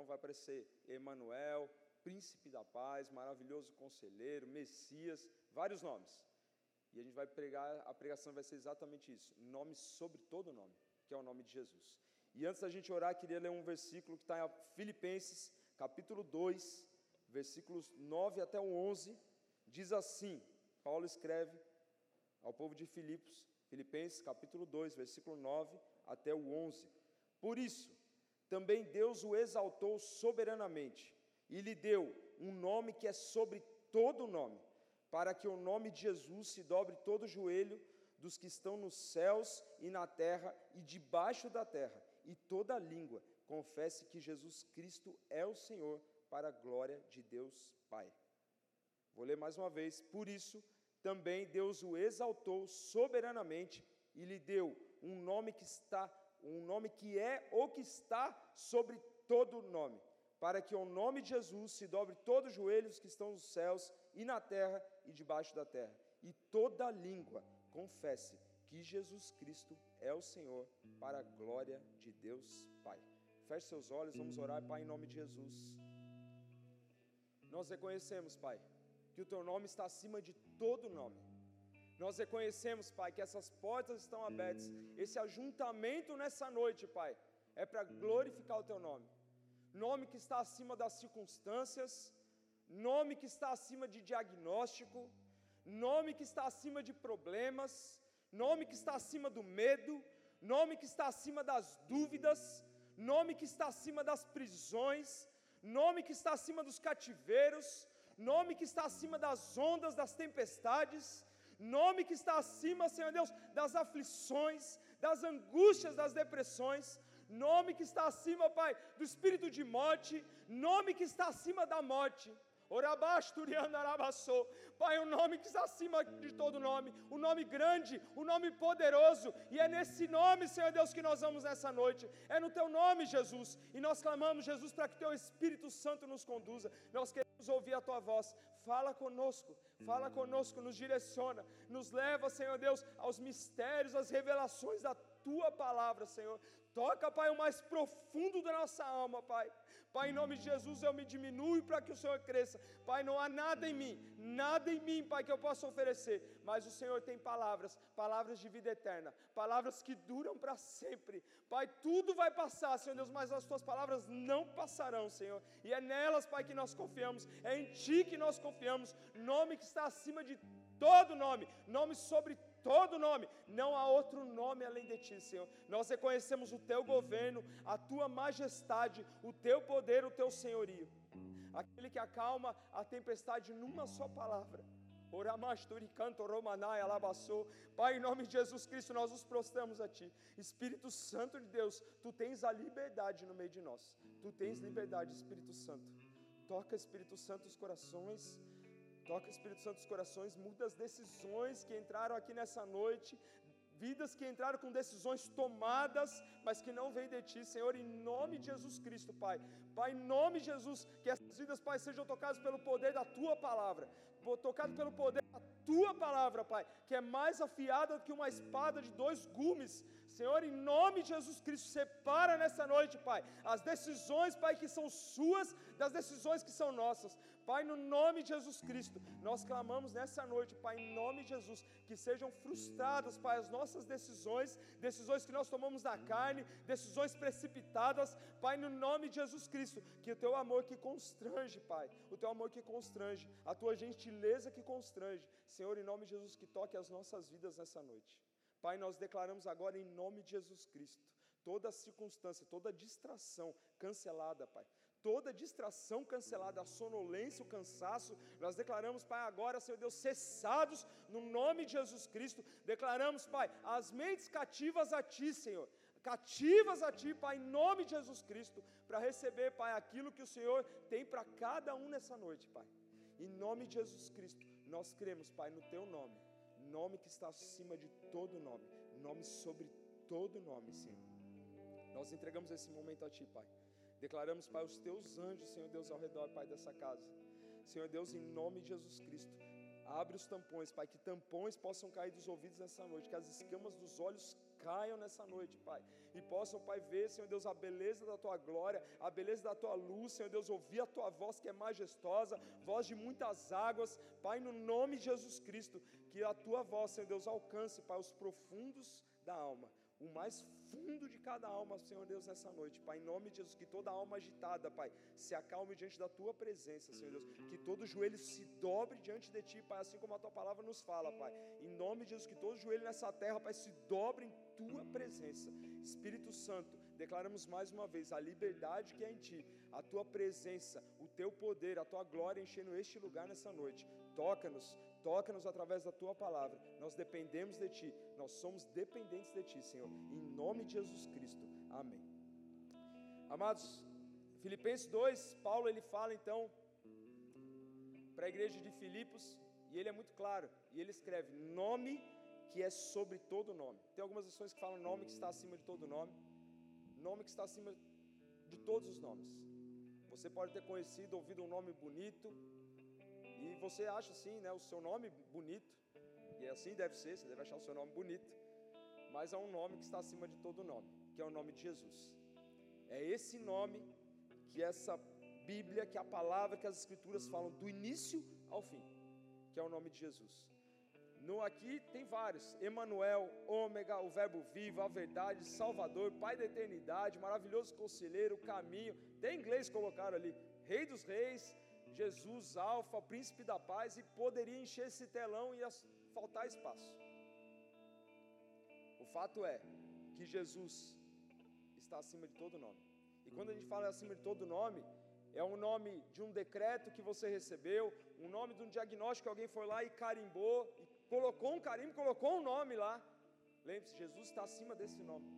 Então vai aparecer Emanuel, Príncipe da Paz, Maravilhoso Conselheiro, Messias, vários nomes. E a gente vai pregar, a pregação vai ser exatamente isso: nome sobre todo nome, que é o nome de Jesus. E antes da gente orar, queria ler um versículo que está em Filipenses, capítulo 2, versículos 9 até o 11. Diz assim: Paulo escreve ao povo de Filipos, Filipenses, capítulo 2, versículo 9 até o 11. Por isso, também Deus o exaltou soberanamente e lhe deu um nome que é sobre todo nome, para que o nome de Jesus se dobre todo o joelho dos que estão nos céus e na terra e debaixo da terra, e toda língua confesse que Jesus Cristo é o Senhor, para a glória de Deus Pai. Vou ler mais uma vez. Por isso, também Deus o exaltou soberanamente e lhe deu um nome que está, um nome que é ou que está sobre todo nome, para que ao nome de Jesus se dobre todos os joelhos que estão nos céus e na terra e debaixo da terra, e toda língua confesse que Jesus Cristo é o Senhor, para a glória de Deus Pai. Feche seus olhos, vamos orar, Pai, em nome de Jesus. Nós reconhecemos, Pai, que o Teu nome está acima de todo nome. Nós reconhecemos, Pai, que essas portas estão abertas. Esse ajuntamento nessa noite, Pai, é para glorificar o Teu nome. Nome que está acima das circunstâncias, nome que está acima de diagnóstico, nome que está acima de problemas, nome que está acima do medo, nome que está acima das dúvidas, nome que está acima das prisões, nome que está acima dos cativeiros, nome que está acima das ondas, das tempestades, nome que está acima, Senhor Deus, das aflições, das angústias, das depressões, nome que está acima, Pai, do espírito de morte, nome que está acima da morte. Pai, o nome que está acima de todo nome, o nome grande, o nome poderoso, e é nesse nome, Senhor Deus, que nós vamos nessa noite, é no Teu nome, Jesus, e nós clamamos, Jesus, para que Teu Espírito Santo nos conduza, nós queremos ouvir a Tua voz, fala conosco, fala conosco, nos direciona, nos leva, Senhor Deus, aos mistérios, às revelações da Tua palavra, Senhor, toca, Pai, o mais profundo da nossa alma, Pai, Pai, em nome de Jesus, eu me diminuo para que o Senhor cresça. Pai, não há nada em mim, nada em mim, Pai, que eu possa oferecer, mas o Senhor tem palavras, palavras de vida eterna, palavras que duram para sempre. Pai, tudo vai passar, Senhor Deus, mas as tuas palavras não passarão, Senhor. E é nelas, Pai, que nós confiamos, é em Ti que nós confiamos, nome que está acima de todo nome, nome sobre todo nome, não há outro nome além de ti, Senhor. Nós reconhecemos o teu governo, a tua majestade, o teu poder, o teu senhorio. Aquele que acalma a tempestade numa só palavra. Pai, em nome de Jesus Cristo, nós nos prostramos a Ti. Espírito Santo de Deus, Tu tens a liberdade no meio de nós. Tu tens liberdade, Espírito Santo. Toca, Espírito Santo, os corações Toca, Espírito Santo, os corações, muda as decisões que entraram aqui nessa noite, vidas que entraram com decisões tomadas, mas que não vêm de Ti, Senhor, em nome de Jesus Cristo, Pai. Pai, em nome de Jesus, que essas vidas, Pai, sejam tocadas pelo poder da Tua palavra, tocadas pelo poder da Tua palavra, Pai, que é mais afiada do que uma espada de dois gumes, Senhor, em nome de Jesus Cristo, separa nessa noite, Pai, as decisões, Pai, que são suas, das decisões que são nossas. Pai, no nome de Jesus Cristo, nós clamamos nessa noite, Pai, em nome de Jesus, que sejam frustradas, Pai, as nossas decisões, decisões que nós tomamos na carne, decisões precipitadas, Pai, no nome de Jesus Cristo, que o teu amor que constrange, Pai, o teu amor que constrange, a tua gentileza que constrange, Senhor, em nome de Jesus, que toque as nossas vidas nessa noite. Pai, nós declaramos agora em nome de Jesus Cristo, toda circunstância, toda distração cancelada, Pai. Toda distração cancelada, a sonolência, o cansaço, nós declaramos, Pai, agora, Senhor Deus, cessados no nome de Jesus Cristo. Declaramos, Pai, as mentes cativas a Ti, Senhor, cativas a Ti, Pai, em nome de Jesus Cristo, para receber, Pai, aquilo que o Senhor tem para cada um nessa noite, Pai. Em nome de Jesus Cristo, nós cremos, Pai, no Teu nome nome que está acima de todo nome, nome sobre todo nome, Senhor. Nós entregamos esse momento a Ti, Pai. Declaramos, Pai, os Teus anjos, Senhor Deus, ao redor, Pai, dessa casa. Senhor Deus, em nome de Jesus Cristo, abre os tampões, Pai, que tampões possam cair dos ouvidos nessa noite, que as escamas dos olhos caiam nessa noite, Pai, e possam, Pai, ver, Senhor Deus, a beleza da tua glória, a beleza da tua luz, Senhor Deus, ouvir a tua voz que é majestosa, voz de muitas águas, Pai, no nome de Jesus Cristo, que a tua voz, Senhor Deus, alcance, Pai, os profundos da alma o mais fundo de cada alma, Senhor Deus, nessa noite, Pai, em nome de Jesus, que toda alma agitada, Pai, se acalme diante da Tua presença, Senhor Deus, que todo joelho se dobre diante de Ti, Pai, assim como a Tua palavra nos fala, Pai, em nome de Jesus, que todo joelho nessa terra, Pai, se dobre em Tua presença, Espírito Santo, declaramos mais uma vez a liberdade que é em Ti, a Tua presença, o Teu poder, a Tua glória enchendo este lugar nessa noite, toca-nos, Toca-nos através da tua palavra. Nós dependemos de ti. Nós somos dependentes de ti, Senhor. Em nome de Jesus Cristo. Amém. Amados, Filipenses 2, Paulo ele fala então para a igreja de Filipos, e ele é muito claro, e ele escreve: nome que é sobre todo nome. Tem algumas versões que falam nome que está acima de todo nome, nome que está acima de todos os nomes. Você pode ter conhecido, ouvido um nome bonito, e você acha assim, né, o seu nome bonito, e assim deve ser, você deve achar o seu nome bonito, mas há um nome que está acima de todo nome, que é o nome de Jesus. É esse nome que essa Bíblia, que a palavra, que as Escrituras falam do início ao fim, que é o nome de Jesus. No aqui tem vários: Emanuel, Ômega, o Verbo vivo, a verdade, Salvador, Pai da eternidade, maravilhoso conselheiro, caminho. Tem inglês colocaram ali: Rei dos reis, Jesus, Alfa, Príncipe da Paz, e poderia encher esse telão e faltar espaço. O fato é que Jesus está acima de todo nome. E quando a gente fala acima de todo nome, é um nome de um decreto que você recebeu, um nome de um diagnóstico que alguém foi lá e carimbou, e colocou um carimbo, colocou um nome lá. Lembre-se, Jesus está acima desse nome.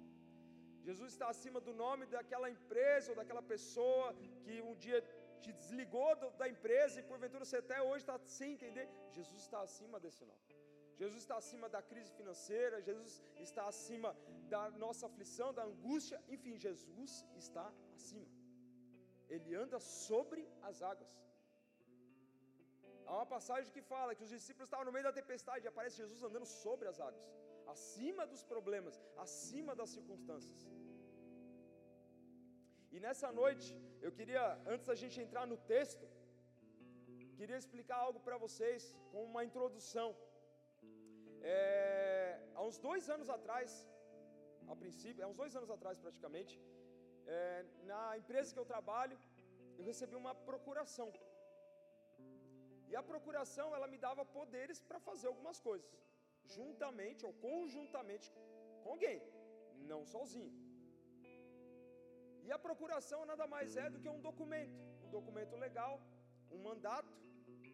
Jesus está acima do nome daquela empresa ou daquela pessoa que um dia te desligou da empresa e porventura você até hoje está sem entender. Jesus está acima desse nome. Jesus está acima da crise financeira, Jesus está acima da nossa aflição, da angústia, enfim, Jesus está acima. Ele anda sobre as águas. Há uma passagem que fala que os discípulos estavam no meio da tempestade e aparece Jesus andando sobre as águas, acima dos problemas, acima das circunstâncias. E nessa noite, eu queria, antes da gente entrar no texto, queria explicar algo para vocês, com uma introdução. É, há uns dois anos atrás, a princípio, há uns dois anos atrás praticamente, é, na empresa que eu trabalho, eu recebi uma procuração. E a procuração, ela me dava poderes para fazer algumas coisas, juntamente ou conjuntamente com alguém, não sozinho. E a procuração nada mais é do que um documento, um documento legal, um mandato,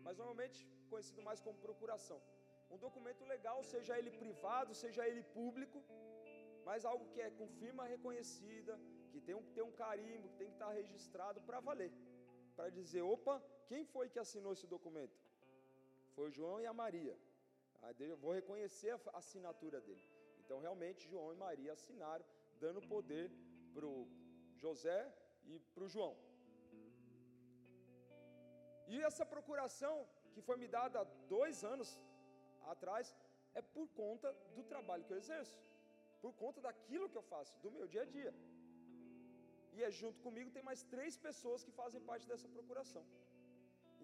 mas normalmente conhecido mais como procuração. Um documento legal, seja ele privado, seja ele público, mas algo que é com firma reconhecida, que tem um, tem um carimbo, que tem que estar registrado para valer. Para dizer, opa, quem foi que assinou esse documento? Foi o João e a Maria. Eu vou reconhecer a assinatura dele. Então, realmente, João e Maria assinaram, dando poder para o José e para o João. E essa procuração, que foi me dada há dois anos atrás, é por conta do trabalho que eu exerço, por conta daquilo que eu faço, do meu dia a dia. E é junto comigo tem mais três pessoas que fazem parte dessa procuração.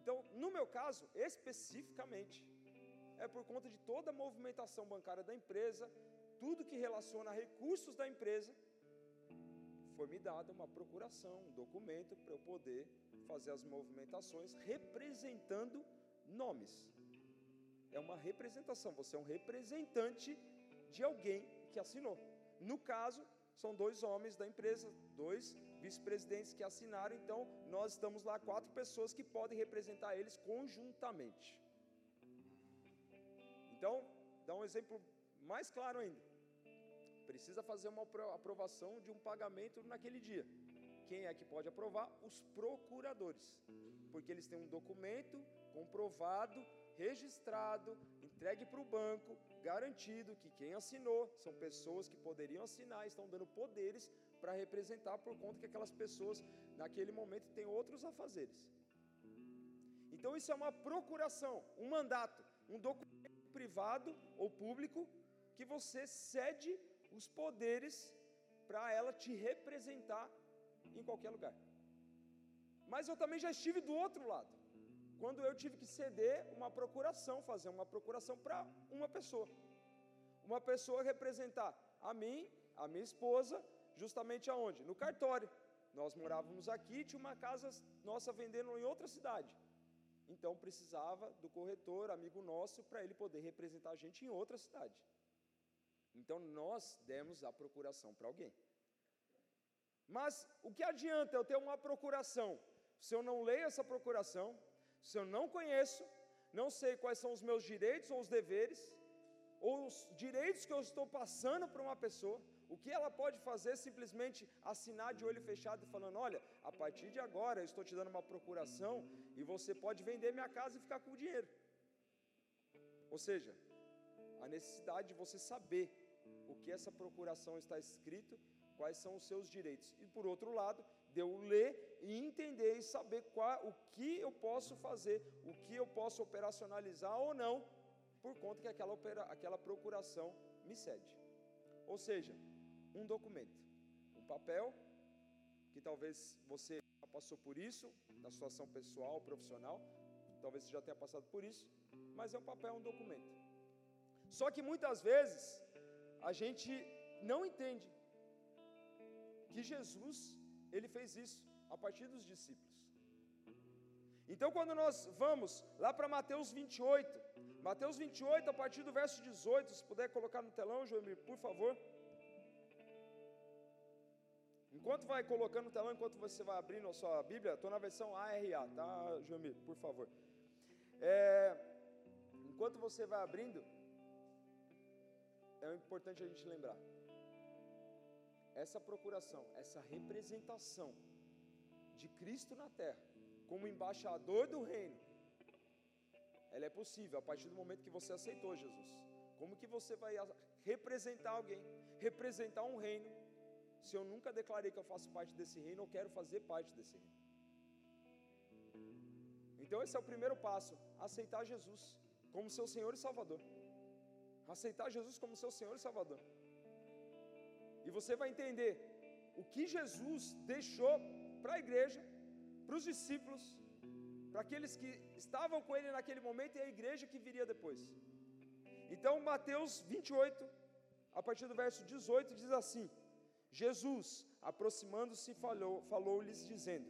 Então, no meu caso, especificamente, é por conta de toda a movimentação bancária da empresa, tudo que relaciona recursos da empresa, foi me dada uma procuração, um documento para eu poder fazer as movimentações representando nomes. É uma representação, você é um representante de alguém que assinou. No caso, são dois homens da empresa, dois vice-presidentes que assinaram, então nós estamos lá quatro pessoas que podem representar eles conjuntamente. Então, dá um exemplo mais claro ainda precisa fazer uma aprovação de um pagamento naquele dia. Quem é que pode aprovar? Os procuradores, porque eles têm um documento comprovado, registrado, entregue para o banco, garantido que quem assinou são pessoas que poderiam assinar, estão dando poderes para representar por conta que aquelas pessoas naquele momento têm outros afazeres. Então isso é uma procuração, um mandato, um documento privado ou público que você cede os poderes para ela te representar em qualquer lugar. Mas eu também já estive do outro lado, quando eu tive que ceder uma procuração, fazer uma procuração para uma pessoa. Uma pessoa representar a mim, a minha esposa, justamente aonde? No cartório. Nós morávamos aqui, tinha uma casa nossa vendendo em outra cidade. Então precisava do corretor, amigo nosso, para ele poder representar a gente em outra cidade. Então nós demos a procuração para alguém. Mas o que adianta eu ter uma procuração se eu não leio essa procuração, se eu não conheço, não sei quais são os meus direitos ou os deveres, ou os direitos que eu estou passando para uma pessoa, o que ela pode fazer simplesmente assinar de olho fechado e falando: olha, a partir de agora eu estou te dando uma procuração e você pode vender minha casa e ficar com o dinheiro. Ou seja, a necessidade de você saber o que essa procuração está escrito, quais são os seus direitos. E por outro lado, de eu ler e entender e saber qual, o que eu posso fazer, o que eu posso operacionalizar ou não, por conta que aquela, opera, aquela procuração me cede. Ou seja, um documento, um papel, que talvez você já passou por isso, na situação pessoal, profissional, talvez você já tenha passado por isso, mas é um papel, um documento. Só que muitas vezes a gente não entende que Jesus, ele fez isso a partir dos discípulos. Então, quando nós vamos lá para Mateus 28, Mateus 28, a partir do verso 18, se puder colocar no telão, Joemir, por favor. Enquanto vai colocando no telão, enquanto você vai abrindo a sua Bíblia, estou na versão ARA, tá, Joemir, por favor. É, enquanto você vai abrindo, é importante a gente lembrar. Essa procuração, essa representação de Cristo na terra, como embaixador do reino, ela é possível a partir do momento que você aceitou Jesus. Como que você vai representar alguém, representar um reino, se eu nunca declarei que eu faço parte desse reino, eu quero fazer parte desse reino. Então esse é o primeiro passo, aceitar Jesus como seu Senhor e Salvador. Aceitar Jesus como seu Senhor e Salvador. E você vai entender o que Jesus deixou para a igreja, para os discípulos, para aqueles que estavam com ele naquele momento e a igreja que viria depois. Então, Mateus 28, a partir do verso 18, diz assim: Jesus, aproximando-se, falou, falou-lhes, dizendo: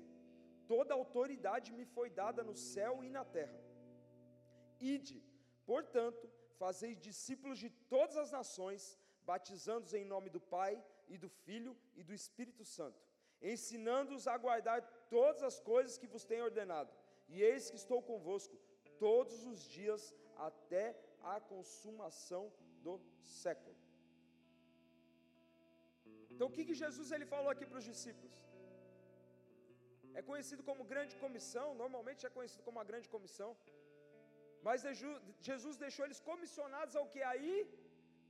Toda autoridade me foi dada no céu e na terra. Ide, portanto, fazei discípulos de todas as nações, batizando-os em nome do Pai e do Filho e do Espírito Santo, ensinando-os a guardar todas as coisas que vos tenho ordenado e eis que estou convosco todos os dias até a consumação do século. Então, o que, que Jesus ele falou aqui para os discípulos? É conhecido como grande comissão, normalmente é conhecido como a grande comissão, mas Jesus deixou eles comissionados ao que? Aí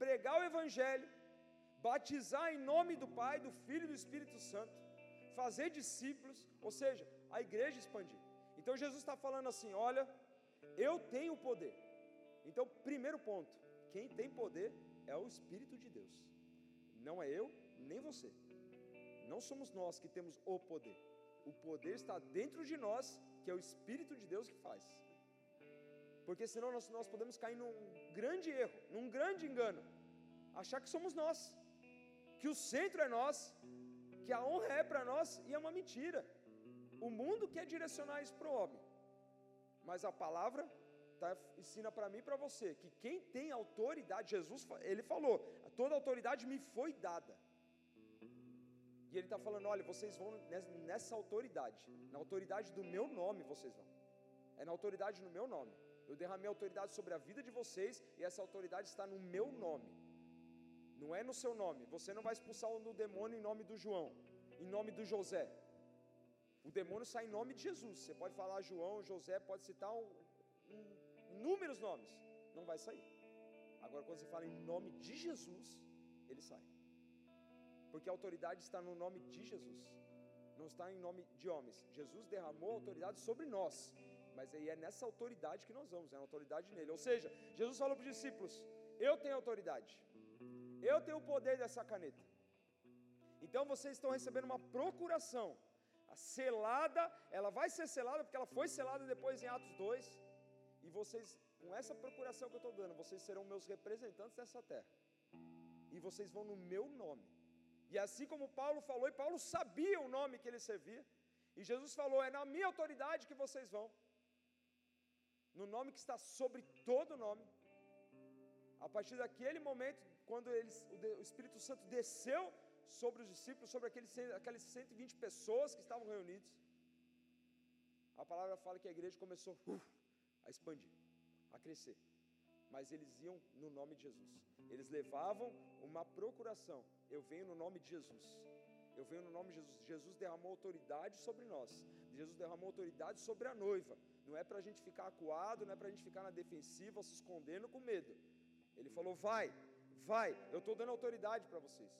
pregar o Evangelho, batizar em nome do Pai, do Filho e do Espírito Santo, fazer discípulos, ou seja, a igreja expandir. Então Jesus está falando assim: olha, eu tenho poder. Então, primeiro ponto: quem tem poder é o Espírito de Deus, não é eu nem você. Não somos nós que temos o poder. O poder está dentro de nós, que é o Espírito de Deus que faz. Porque senão nós, nós podemos cair num grande erro, num grande engano, achar que somos nós, que o centro é nós, que a honra é para nós, e é uma mentira. O mundo quer direcionar isso para o homem, mas a palavra tá, ensina para mim e para você que quem tem autoridade, Jesus, ele falou: toda autoridade me foi dada. E ele está falando: olha, vocês vão nessa autoridade, na autoridade do meu nome vocês vão. É na autoridade no meu nome. Eu derramei autoridade sobre a vida de vocês e essa autoridade está no meu nome. Não é no seu nome. Você não vai expulsar o demônio em nome do João, em nome do José. O demônio sai em nome de Jesus. Você pode falar João, José, pode citar um, um, inúmeros nomes. Não vai sair. Agora, quando você fala em nome de Jesus, ele sai. Porque a autoridade está no nome de Jesus. Não está em nome de homens. Jesus derramou autoridade sobre nós. Mas aí é nessa autoridade que nós vamos, é a autoridade nele. Ou seja, Jesus falou para os discípulos: Eu tenho autoridade. Eu tenho o poder dessa caneta. Então vocês estão recebendo uma procuração. A selada, ela vai ser selada porque ela foi selada depois em Atos 2. E vocês, com essa procuração que eu estou dando, vocês serão meus representantes nessa terra. E vocês vão no meu nome. E assim como Paulo falou, e Paulo sabia o nome que ele servia, e Jesus falou: É na minha autoridade que vocês vão, no nome que está sobre todo nome. A partir daquele momento, quando eles, o Espírito Santo desceu sobre os discípulos, sobre aqueles, aquelas 120 pessoas que estavam reunidos, a palavra fala que a igreja começou uh, a expandir, a crescer. Mas eles iam no nome de Jesus. Eles levavam uma procuração. Eu venho no nome de Jesus. Eu venho no nome de Jesus. Jesus derramou autoridade sobre nós. Jesus derramou autoridade sobre a noiva. Não é para a gente ficar acuado, não é para a gente ficar na defensiva, se escondendo com medo. Ele falou: vai, vai, eu estou dando autoridade para vocês.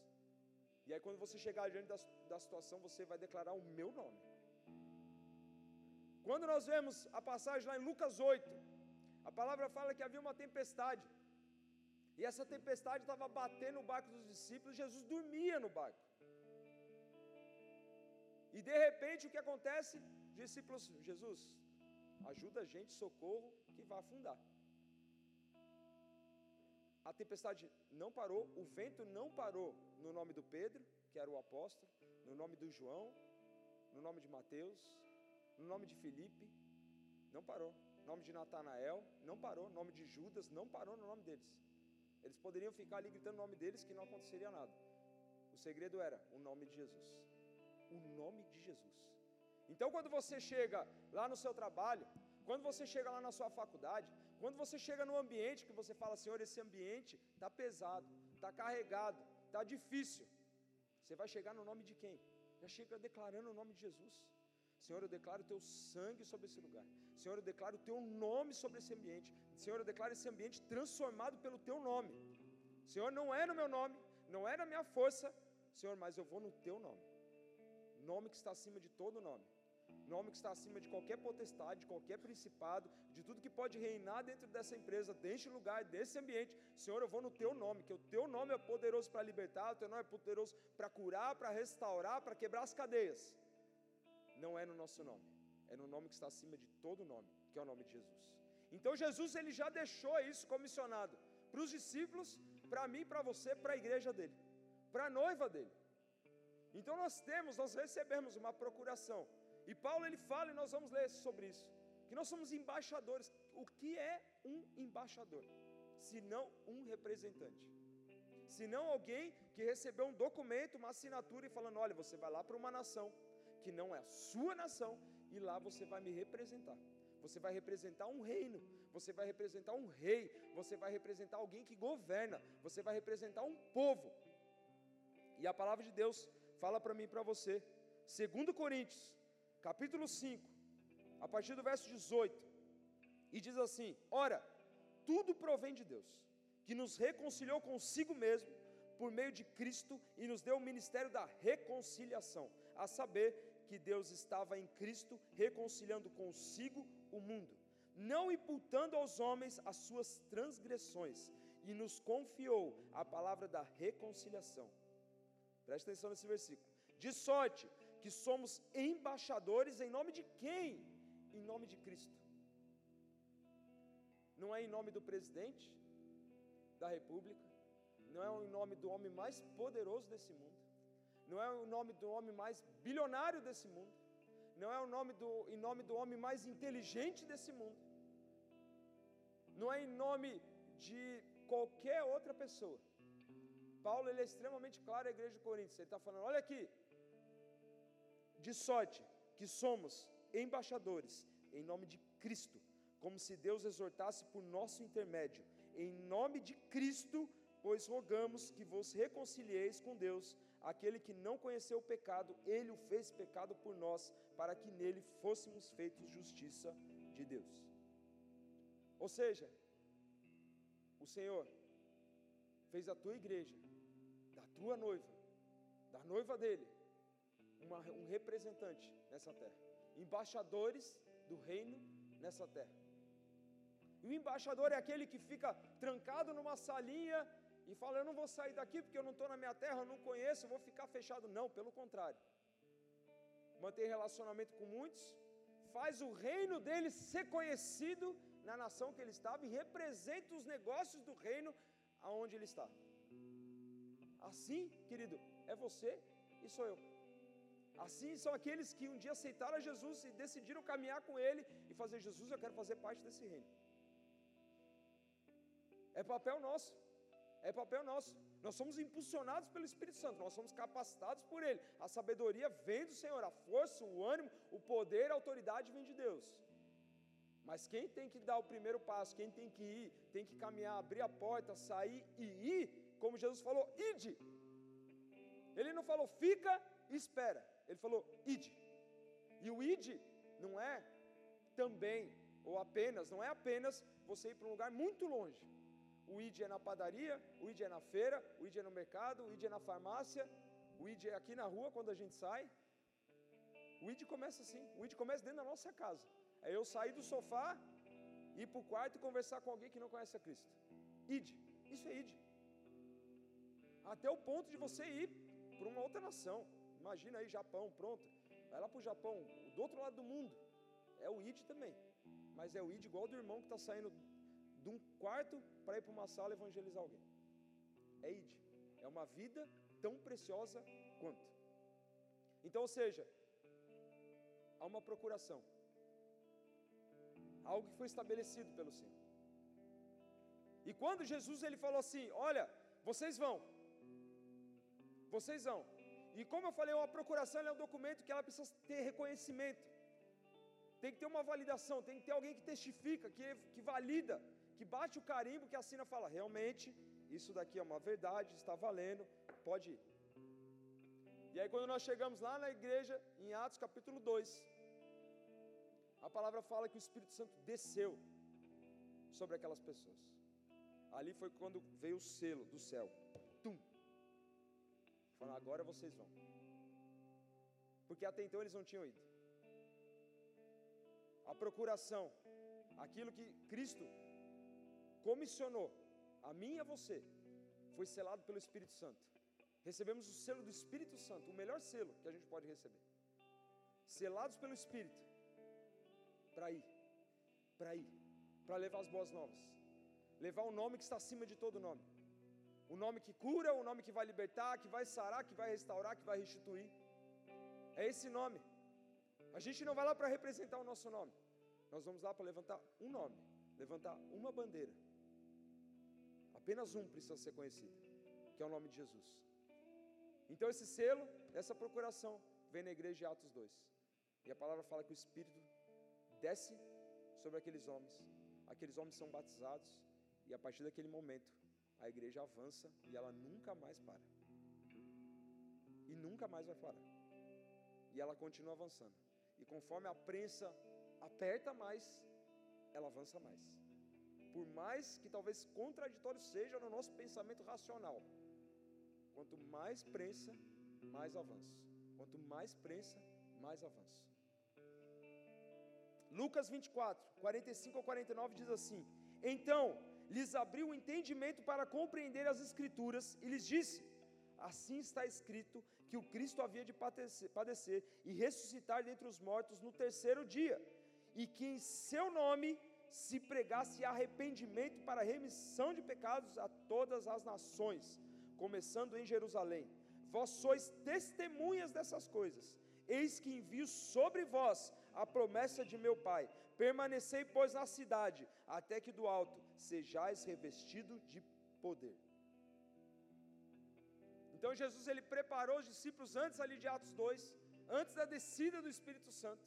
E aí, quando você chegar diante da, da situação, você vai declarar o meu nome. Quando nós vemos a passagem lá em Lucas 8, a palavra fala que havia uma tempestade. E essa tempestade estava batendo no barco dos discípulos, Jesus dormia no barco. E de repente o que acontece? Discípulos, Jesus, ajuda a gente, socorro, que vai afundar. A tempestade não parou, o vento não parou no nome do Pedro, que era o apóstolo, no nome do João, no nome de Mateus, no nome de Felipe, não parou. No nome de Natanael, não parou. No nome de Judas, não parou no nome deles. Eles poderiam ficar ali gritando o nome deles que não aconteceria nada. O segredo era o nome de Jesus. O nome de Jesus. Então, quando você chega lá no seu trabalho, quando você chega lá na sua faculdade, quando você chega no ambiente que você fala, Senhor, esse ambiente está pesado, está carregado, está difícil. Você vai chegar no nome de quem? Já chega declarando o nome de Jesus. Senhor, eu declaro o teu sangue sobre esse lugar. Senhor, eu declaro o teu nome sobre esse ambiente. Senhor, eu declaro esse ambiente transformado pelo teu nome. Senhor, não é no meu nome, não é na minha força, Senhor, mas eu vou no teu nome. Nome que está acima de todo nome. Nome que está acima de qualquer potestade, de qualquer principado, de tudo que pode reinar dentro dessa empresa, deste lugar, desse ambiente. Senhor, eu vou no teu nome, que o teu nome é poderoso para libertar, o teu nome é poderoso para curar, para restaurar, para quebrar as cadeias. Não é no nosso nome, é no nome que está acima de todo nome, que é o nome de Jesus. Então Jesus ele já deixou isso comissionado para os discípulos, para mim, para você, para a igreja dele, para a noiva dele. Então nós temos, nós recebemos uma procuração. E Paulo ele fala, e nós vamos ler sobre isso, que nós somos embaixadores. O que é um embaixador? Se não um representante. Se não alguém que recebeu um documento, uma assinatura e falando: olha, você vai lá para uma nação que não é a sua nação, e lá você vai me representar. Você vai representar um reino, você vai representar um rei, você vai representar alguém que governa, você vai representar um povo. E a palavra de Deus fala para mim e para você, segundo Coríntios, capítulo 5, a partir do verso 18, e diz assim: Ora, tudo provém de Deus, que nos reconciliou consigo mesmo por meio de Cristo e nos deu o ministério da reconciliação, a saber, que Deus estava em Cristo reconciliando consigo o mundo, não imputando aos homens as suas transgressões, e nos confiou a palavra da reconciliação. Preste atenção nesse versículo. De sorte que somos embaixadores em nome de quem? Em nome de Cristo. Não é em nome do presidente da República, não é em nome do homem mais poderoso desse mundo, não é o nome do homem mais bilionário desse mundo, não é o nome do, em nome do homem mais inteligente desse mundo, não é em nome de qualquer outra pessoa. Paulo ele é extremamente claro à igreja de Coríntios. Ele está falando: olha aqui, de sorte que somos embaixadores em nome de Cristo, como se Deus exortasse por nosso intermédio. Em nome de Cristo, pois rogamos que vos reconcilieis com Deus aquele que não conheceu o pecado, ele o fez pecado por nós, para que nele fôssemos feitos justiça de Deus. Ou seja, o Senhor fez a tua igreja, da tua noiva, da noiva dele, uma, um representante nessa terra, embaixadores do reino nessa terra. E o embaixador é aquele que fica trancado numa salinha e fala: Eu não vou sair daqui porque eu não estou na minha terra, eu não conheço, eu vou ficar fechado. Não, pelo contrário. Mantém relacionamento com muitos, faz o reino dele ser conhecido na nação que ele estava e representa os negócios do reino aonde ele está. Assim, querido, é você e sou eu. Assim são aqueles que um dia aceitaram Jesus e decidiram caminhar com Ele e fazer Jesus, eu quero fazer parte desse reino. É papel nosso, é papel nosso. Nós somos impulsionados pelo Espírito Santo, nós somos capacitados por Ele. A sabedoria vem do Senhor, a força, o ânimo, o poder, a autoridade vem de Deus. Mas quem tem que dar o primeiro passo, quem tem que ir, tem que caminhar, abrir a porta, sair e ir, como Jesus falou, ide. Ele não falou fica e espera. Ele falou ide. E o ide não é também ou apenas, não é apenas você ir para um lugar muito longe. O id é na padaria, o id é na feira, o id é no mercado, o id é na farmácia, o id é aqui na rua quando a gente sai. O id começa assim, o id começa dentro da nossa casa. É eu sair do sofá, ir para o quarto e conversar com alguém que não conhece a Cristo. Id, isso é id. Até o ponto de você ir para uma outra nação. Imagina aí Japão, pronto. Vai lá para o Japão, do outro lado do mundo. É o id também. Mas é o id igual do irmão que está saindo de um quarto para ir para uma sala evangelizar alguém. É id. É uma vida tão preciosa quanto. Então, ou seja, há uma procuração. Algo que foi estabelecido pelo Senhor. E quando Jesus ele falou assim: "Olha, vocês vão. Vocês vão. E como eu falei, uma procuração é um documento que ela precisa ter reconhecimento. Tem que ter uma validação, tem que ter alguém que testifica, que, que valida, que bate o carimbo, que assina e fala: realmente, isso daqui é uma verdade, está valendo, pode ir. E aí, quando nós chegamos lá na igreja, em Atos capítulo 2, a palavra fala que o Espírito Santo desceu sobre aquelas pessoas. Ali foi quando veio o selo do céu. Agora vocês vão. Porque até então eles não tinham ido. A procuração, aquilo que Cristo comissionou a mim e a você, foi selado pelo Espírito Santo. Recebemos o selo do Espírito Santo, o melhor selo que a gente pode receber. Selados pelo Espírito, para ir, para ir, para levar as boas novas, levar o nome que está acima de todo nome, o nome que cura, o nome que vai libertar, que vai sarar, que vai restaurar, que vai restituir. É esse nome. A gente não vai lá para representar o nosso nome. Nós vamos lá para levantar um nome, levantar uma bandeira. Apenas um precisa ser conhecido, que é o nome de Jesus. Então esse selo, essa procuração, vem na igreja de Atos 2. E a palavra fala que o Espírito desce sobre aqueles homens. Aqueles homens são batizados e a partir daquele momento a igreja avança e ela nunca mais para. E nunca mais vai parar. E ela continua avançando. E conforme a prensa aperta mais, ela avança mais. Por mais que talvez contraditório seja no nosso pensamento racional, quanto mais prensa, mais avanço. Quanto mais prensa, mais avanço. Lucas 24, 45 ao 49 diz assim: Então lhes abriu o entendimento para compreender as Escrituras e lhes disse: Assim está escrito que o Cristo havia de padecer e ressuscitar dentre os mortos no terceiro dia, e que em seu nome se pregasse arrependimento para remissão de pecados a todas as nações, começando em Jerusalém. Vós sois testemunhas dessas coisas. Eis que envio sobre vós a promessa de meu Pai. Permanecei, pois, na cidade, até que do alto sejais revestido de poder. Então Jesus ele preparou os discípulos antes ali de Atos 2, antes da descida do Espírito Santo.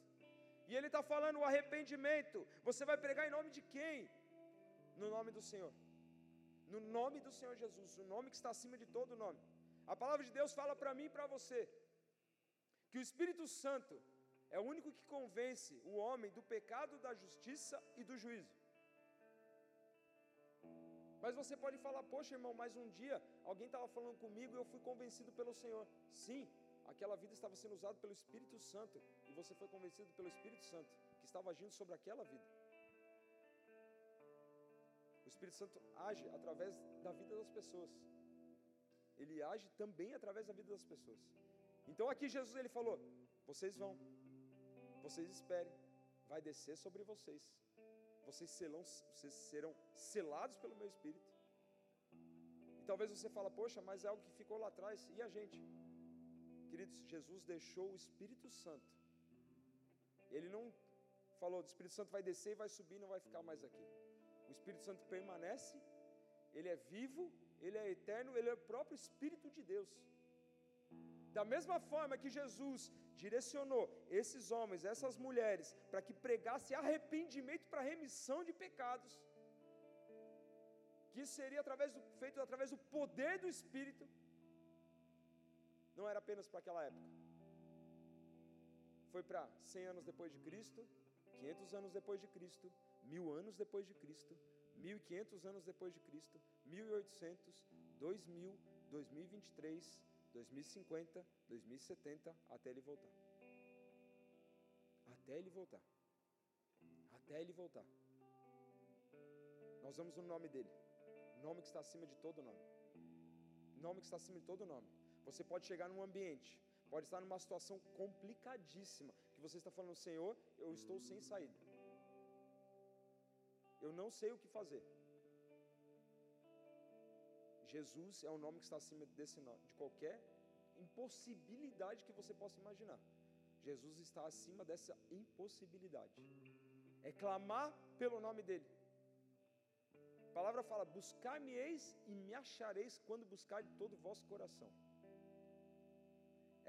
E ele está falando o arrependimento. Você vai pregar em nome de quem? No nome do Senhor. No nome do Senhor Jesus, o nome que está acima de todo nome. A palavra de Deus fala para mim e para você que o Espírito Santo é o único que convence o homem do pecado, da justiça e do juízo. Mas você pode falar, poxa irmão, mais um dia alguém estava falando comigo e eu fui convencido pelo Senhor. Sim, aquela vida estava sendo usada pelo Espírito Santo e você foi convencido pelo Espírito Santo que estava agindo sobre aquela vida. O O Espírito Santo age através da vida das pessoas. Ele age também através da vida das pessoas. Então aqui Jesus ele falou: vocês vão, vocês esperem, vai descer sobre vocês. Vocês, selão, vocês serão selados pelo meu Espírito. E talvez você fala, poxa, mas é algo que ficou lá atrás. E a gente? Queridos, Jesus deixou o Espírito Santo. Ele não falou, o Espírito Santo vai descer e vai subir, não vai ficar mais aqui. O Espírito Santo permanece, ele é vivo, ele é eterno, ele é o próprio Espírito de Deus. Da mesma forma que Jesus direcionou esses homens, essas mulheres, para que pregasse arrependimento para remissão de pecados, que isso seria através do, feito através do poder do Espírito, não era apenas para aquela época, foi para 100 anos depois de Cristo, 500 anos depois de Cristo, mil anos depois de Cristo, 1500 anos depois de Cristo, 1800, 2000, 2023, 2050, 2070, até ele voltar. Até ele voltar. Até ele voltar. Nós vamos no nome dele. Nome que está acima de todo nome. Nome que está acima de todo nome. Você pode chegar num ambiente, pode estar numa situação complicadíssima, que você está falando, Senhor, eu estou sem saída. Eu não sei o que fazer. Jesus é o nome que está acima desse nome, de qualquer impossibilidade que você possa imaginar. Jesus está acima dessa impossibilidade. É clamar pelo nome dele. A palavra fala: Buscar-me-eis e me achareis quando buscar de todo o vosso coração.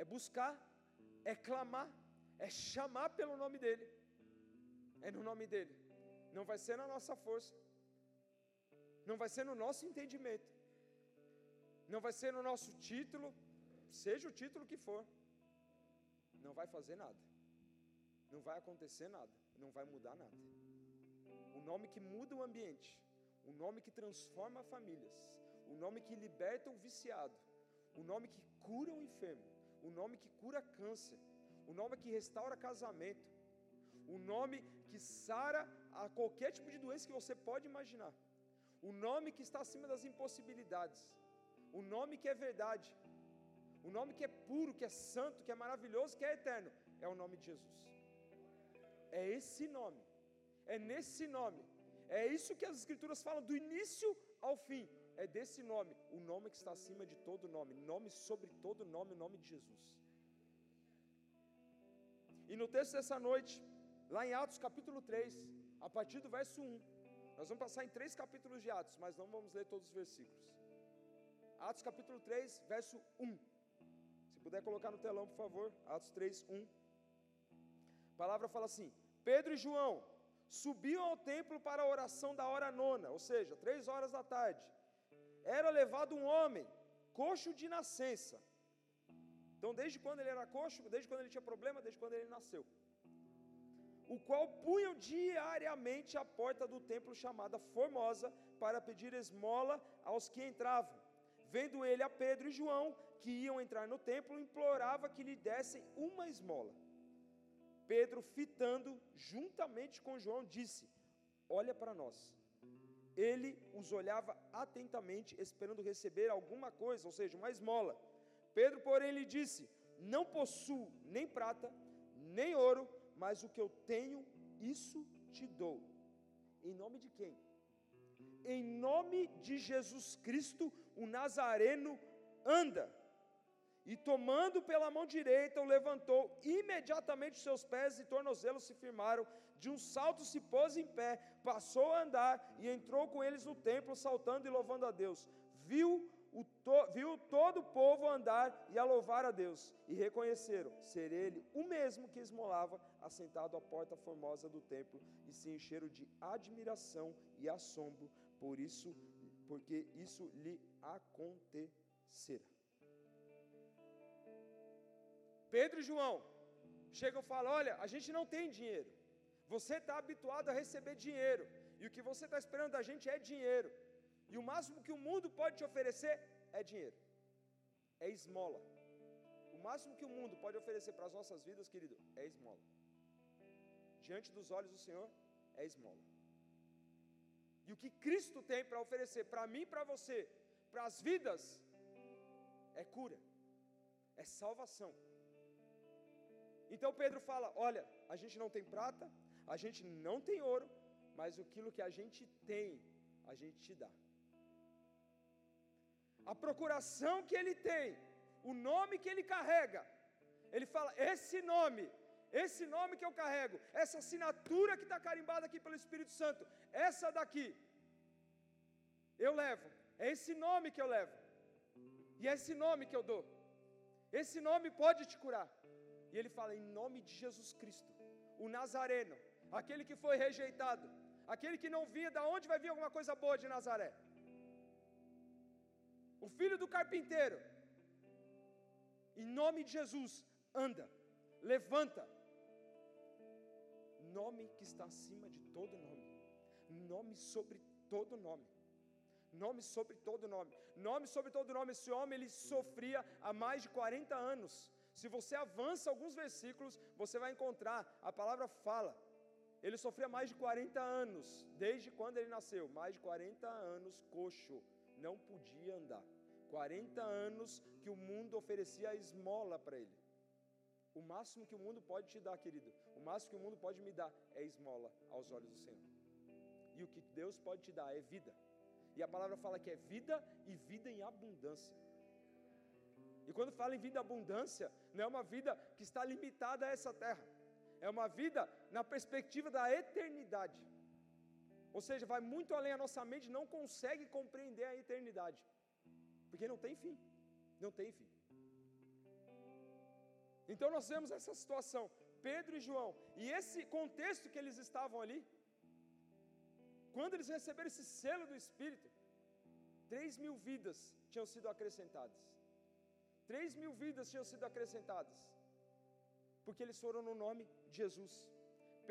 É buscar, é clamar, é chamar pelo nome dele. É no nome dele. Não vai ser na nossa força. Não vai ser no nosso entendimento. Não vai ser no nosso título, seja o título que for. Não vai fazer nada. Não vai acontecer nada. Não vai mudar nada. O nome que muda o ambiente. O nome que transforma famílias. O nome que liberta o viciado. O nome que cura o enfermo. O nome que cura câncer. O nome que restaura casamento. O nome que sara a qualquer tipo de doença que você pode imaginar. O nome que está acima das impossibilidades. O nome que é verdade. O nome que é puro, que é santo, que é maravilhoso, que é eterno. É o nome de Jesus. É esse nome. É nesse nome. É isso que as Escrituras falam do início ao fim. É desse nome. O nome que está acima de todo nome. Nome sobre todo nome, o nome de Jesus. E no texto dessa noite, lá em Atos capítulo 3, a partir do verso 1, nós vamos passar em três capítulos de Atos, mas não vamos ler todos os versículos. Atos capítulo 3, verso 1. Se puder colocar no telão, por favor. Atos 3, 1. A palavra fala assim: Pedro e João subiam ao templo para a oração da hora nona, ou seja, três horas da tarde. Era levado um homem, coxo de nascença. Então, desde quando ele era coxo, desde quando ele tinha problema, desde quando ele nasceu. O qual punham diariamente a porta do templo chamada Formosa para pedir esmola aos que entravam. Vendo ele a Pedro e João, que iam entrar no templo, implorava que lhe dessem uma esmola. Pedro, fitando juntamente com João, disse: Olha para nós. Ele os olhava atentamente, esperando receber alguma coisa, ou seja, uma esmola. Pedro, porém, lhe disse: Não possuo nem prata, nem ouro, mas o que eu tenho, isso te dou. Em nome de quem? Em nome de Jesus Cristo, o Nazareno anda. E tomando pela mão direita, o levantou. Imediatamente os seus pés e tornozelos se firmaram. De um salto se pôs em pé, passou a andar e entrou com eles no templo, saltando e louvando a Deus. Viu, o to, viu todo o povo andar e a louvar a Deus. E reconheceram ser ele o mesmo que esmolava, assentado à porta formosa do templo. E se encheram de admiração e assombro por isso, porque isso lhe acontecerá. Pedro e João chegam e falam: Olha, a gente não tem dinheiro. Você está habituado a receber dinheiro. E o que você está esperando da gente é dinheiro. E o máximo que o mundo pode te oferecer é dinheiro. É esmola. O máximo que o mundo pode oferecer para as nossas vidas, querido, é esmola. Diante dos olhos do Senhor, é esmola. E o que Cristo tem para oferecer para mim e para você, para as vidas, é cura, é salvação. Então Pedro fala: Olha, a gente não tem prata, a gente não tem ouro, mas aquilo que a gente tem, a gente te dá. A procuração que ele tem, o nome que ele carrega, ele fala: Esse nome, esse nome que eu carrego, essa assinatura que está carimbada aqui pelo Espírito Santo, essa daqui, eu levo, é esse nome que eu levo, e é esse nome que eu dou, esse nome pode te curar. E ele fala em nome de Jesus Cristo, o Nazareno, aquele que foi rejeitado, aquele que não via da onde vai vir alguma coisa boa de Nazaré. O filho do carpinteiro, em nome de Jesus, anda, levanta. Nome que está acima de todo nome, nome sobre todo nome nome sobre todo nome, nome sobre todo nome. Esse homem ele sofria há mais de 40 anos. Se você avança alguns versículos, você vai encontrar, a palavra fala, ele sofria mais de 40 anos, desde quando ele nasceu, mais de 40 anos coxo, não podia andar. 40 anos que o mundo oferecia esmola para ele. O máximo que o mundo pode te dar, querido, o máximo que o mundo pode me dar é esmola aos olhos do Senhor. E o que Deus pode te dar é vida. E a palavra fala que é vida e vida em abundância. E quando fala em vida abundância, não é uma vida que está limitada a essa terra, é uma vida na perspectiva da eternidade. Ou seja, vai muito além, a nossa mente não consegue compreender a eternidade, porque não tem fim, não tem fim. Então nós vemos essa situação, Pedro e João, e esse contexto que eles estavam ali, quando eles receberam esse selo do Espírito, três mil vidas tinham sido acrescentadas. Três mil vidas tinham sido acrescentadas, porque eles foram no nome de Jesus.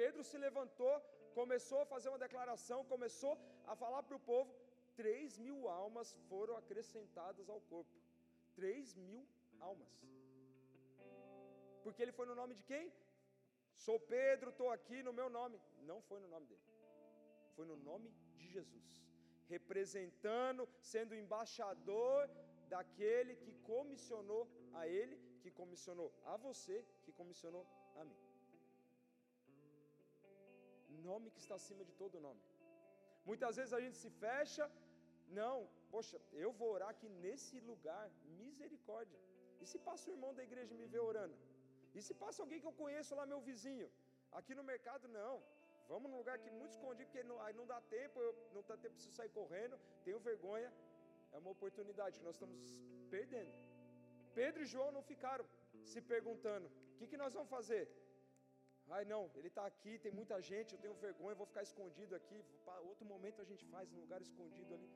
Pedro se levantou, começou a fazer uma declaração, começou a falar para o povo. Três mil almas foram acrescentadas ao corpo. Três mil almas. Porque ele foi no nome de quem? Sou Pedro, estou aqui no meu nome. Não foi no nome dele. Foi no nome de Jesus. Representando, sendo embaixador daquele que comissionou a ele, que comissionou a você, que comissionou a mim. Nome que está acima de todo nome. Muitas vezes a gente se fecha, não, poxa, eu vou orar aqui nesse lugar, misericórdia. E se passa o irmão da igreja me ver orando? E se passa alguém que eu conheço lá, meu vizinho? Aqui no mercado, não. Vamos num lugar aqui muito escondido, porque não, aí não dá tempo, eu não dá tempo, preciso sair correndo, tenho vergonha. É uma oportunidade que nós estamos perdendo. Pedro e João não ficaram se perguntando: o que, que nós vamos fazer? Ai, não, ele está aqui, tem muita gente, eu tenho vergonha, vou ficar escondido aqui. Outro momento a gente faz num lugar escondido ali.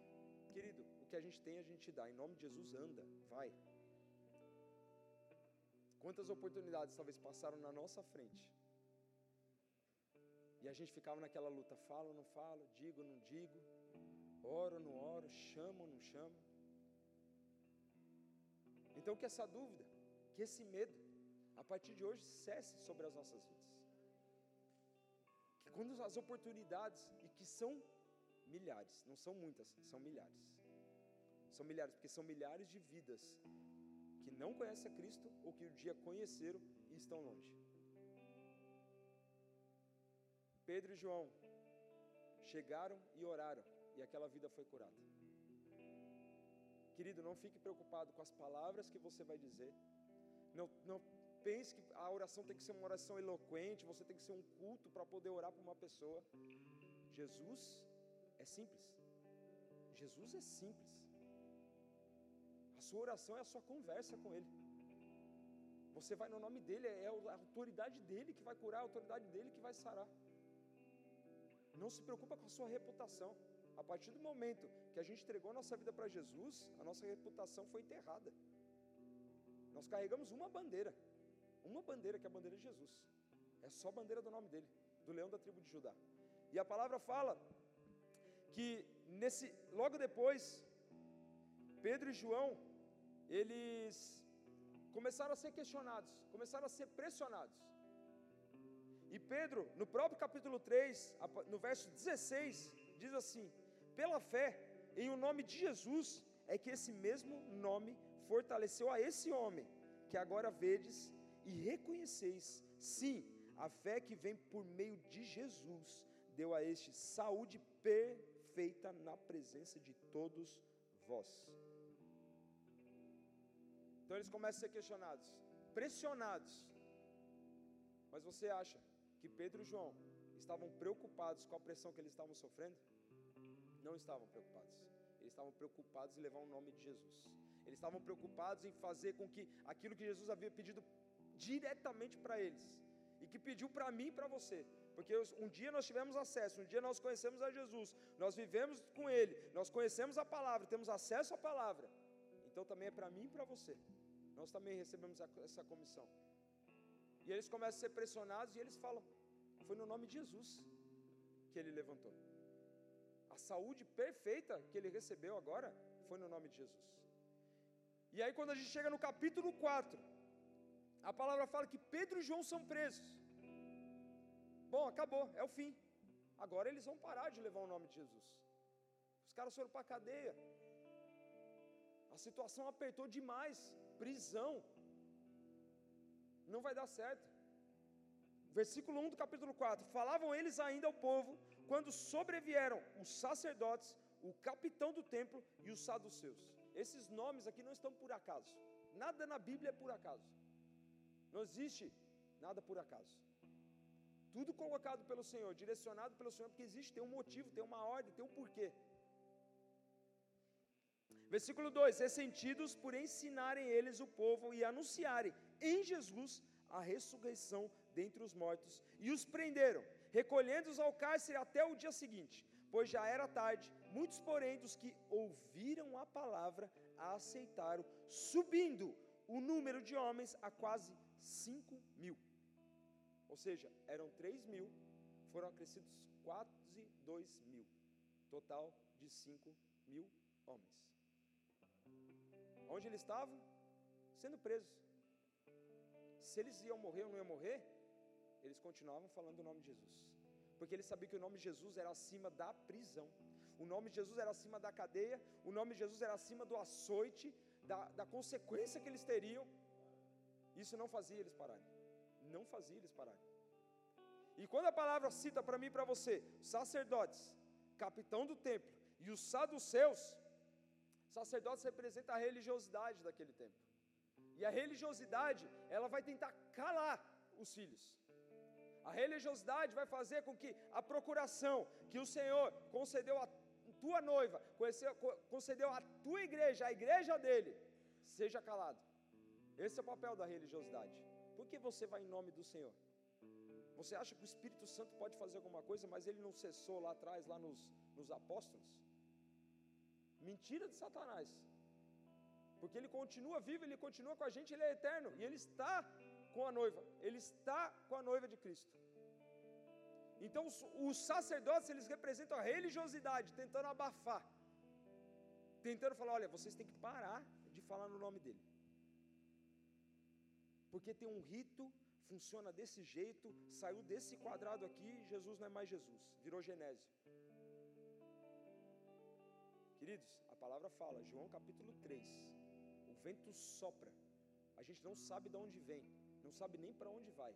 Querido, o que a gente tem, a gente dá. Em nome de Jesus, anda, vai. Quantas oportunidades talvez passaram na nossa frente e a gente ficava naquela luta: falo, não falo, digo, não digo, oro, não oro, chamo, não chamo. Então, que essa dúvida, que esse medo, a partir de hoje, cesse sobre as nossas vidas. Que quando as oportunidades, e que são milhares, não são muitas, são milhares. São milhares, porque são milhares de vidas que não conhecem a Cristo ou que um dia conheceram e estão longe. Pedro e João chegaram e oraram, e aquela vida foi curada. Querido, não fique preocupado com as palavras que você vai dizer. Não, não pense que a oração tem que ser uma oração eloquente, você tem que ser um culto para poder orar para uma pessoa. Jesus é simples. Jesus é simples. Sua oração é a sua conversa com Ele. Você vai no nome dele, é a autoridade dele que vai curar, a autoridade dele que vai sarar. Não se preocupa com a sua reputação. A partir do momento que a gente entregou a nossa vida para Jesus, a nossa reputação foi enterrada. Nós carregamos uma bandeira, uma bandeira que é a bandeira de Jesus. É só a bandeira do nome dele, do leão da tribo de Judá. E a palavra fala que nesse logo depois Pedro e João, eles começaram a ser questionados, começaram a ser pressionados. E Pedro, no próprio capítulo 3, no verso 16, diz assim: Pela fé em o nome de Jesus é que esse mesmo nome fortaleceu a esse homem que agora vedes e reconheceis. Sim, a fé que vem por meio de Jesus deu a este saúde perfeita na presença de todos vós. Então eles começam a ser questionados, pressionados. Mas você acha que Pedro e João estavam preocupados com a pressão que eles estavam sofrendo? Não estavam preocupados. Eles estavam preocupados em levar o nome de Jesus. Eles estavam preocupados em fazer com que aquilo que Jesus havia pedido diretamente para eles e que pediu para mim e para você. Porque um dia nós tivemos acesso, um dia nós conhecemos a Jesus, nós vivemos com Ele, nós conhecemos a palavra, temos acesso à palavra. Então também é para mim e para você. Nós também recebemos essa comissão. E eles começam a ser pressionados e eles falam: foi no nome de Jesus que ele levantou. A saúde perfeita que ele recebeu agora foi no nome de Jesus. E aí, quando a gente chega no capítulo 4, a palavra fala que Pedro e João são presos. Bom, acabou, é o fim. Agora eles vão parar de levar o nome de Jesus. Os caras foram para a cadeia. A situação apertou demais. Prisão. Não vai dar certo. Versículo 1 do capítulo 4: Falavam eles ainda ao povo, quando sobrevieram os sacerdotes, o capitão do templo e os saduceus. Esses nomes aqui não estão por acaso. Nada na Bíblia é por acaso. Não existe nada por acaso. Tudo colocado pelo Senhor, direcionado pelo Senhor, porque existe, tem um motivo, tem uma ordem, tem um porquê. Versículo 2: Ressentidos por ensinarem eles o povo e anunciarem em Jesus a ressurreição dentre os mortos, e os prenderam, recolhendo-os ao cárcere até o dia seguinte, pois já era tarde. Muitos, porém, dos que ouviram a palavra a aceitaram, subindo o número de homens a quase cinco mil. Ou seja, eram três mil, foram acrescidos quase dois mil. Total de cinco mil homens. Onde eles estavam? Sendo presos. Se eles iam morrer ou não iam morrer, eles continuavam falando o nome de Jesus. Porque eles sabiam que o nome de Jesus era acima da prisão. O nome de Jesus era acima da cadeia. O nome de Jesus era acima do açoite, da, da consequência que eles teriam. Isso não fazia eles pararem. Não fazia eles pararem. E quando a palavra cita para mim e para você, sacerdotes, capitão do templo e os saduceus, sacerdotes representam a religiosidade daquele tempo. E a religiosidade, ela vai tentar calar os filhos. A religiosidade vai fazer com que a procuração que o Senhor concedeu à tua noiva, concedeu à tua igreja, à igreja dele, seja calado. Esse é o papel da religiosidade. Por que você vai em nome do Senhor? Você acha que o Espírito Santo pode fazer alguma coisa, mas ele não cessou lá atrás, lá nos, nos apóstolos? Mentira de Satanás. Porque ele continua vivo, ele continua com a gente, ele é eterno. E ele está com a noiva. Ele está com a noiva de Cristo. Então os, sacerdotes, eles representam a religiosidade, tentando abafar. Tentando falar, olha, vocês têm que parar de falar no nome dele. Porque tem um rito, funciona desse jeito, saiu desse quadrado aqui, Jesus não é mais Jesus, virou Genésio. Queridos, a palavra fala, João capítulo 3, o vento sopra, a gente não sabe de onde vem, não sabe nem para onde vai.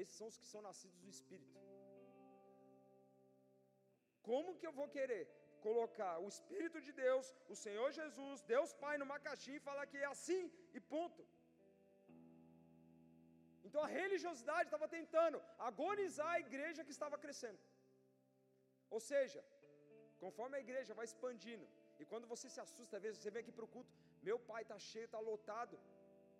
Esses são os que são nascidos do Espírito. Como que eu vou querer colocar o Espírito de Deus, o Senhor Jesus, Deus Pai numa caixinha e falar que é assim e ponto? Então a religiosidade estava tentando agonizar a igreja que estava crescendo. Ou seja, conforme a igreja vai expandindo, e quando você se assusta, às vezes você vem aqui para o culto, meu pai está cheio, está lotado.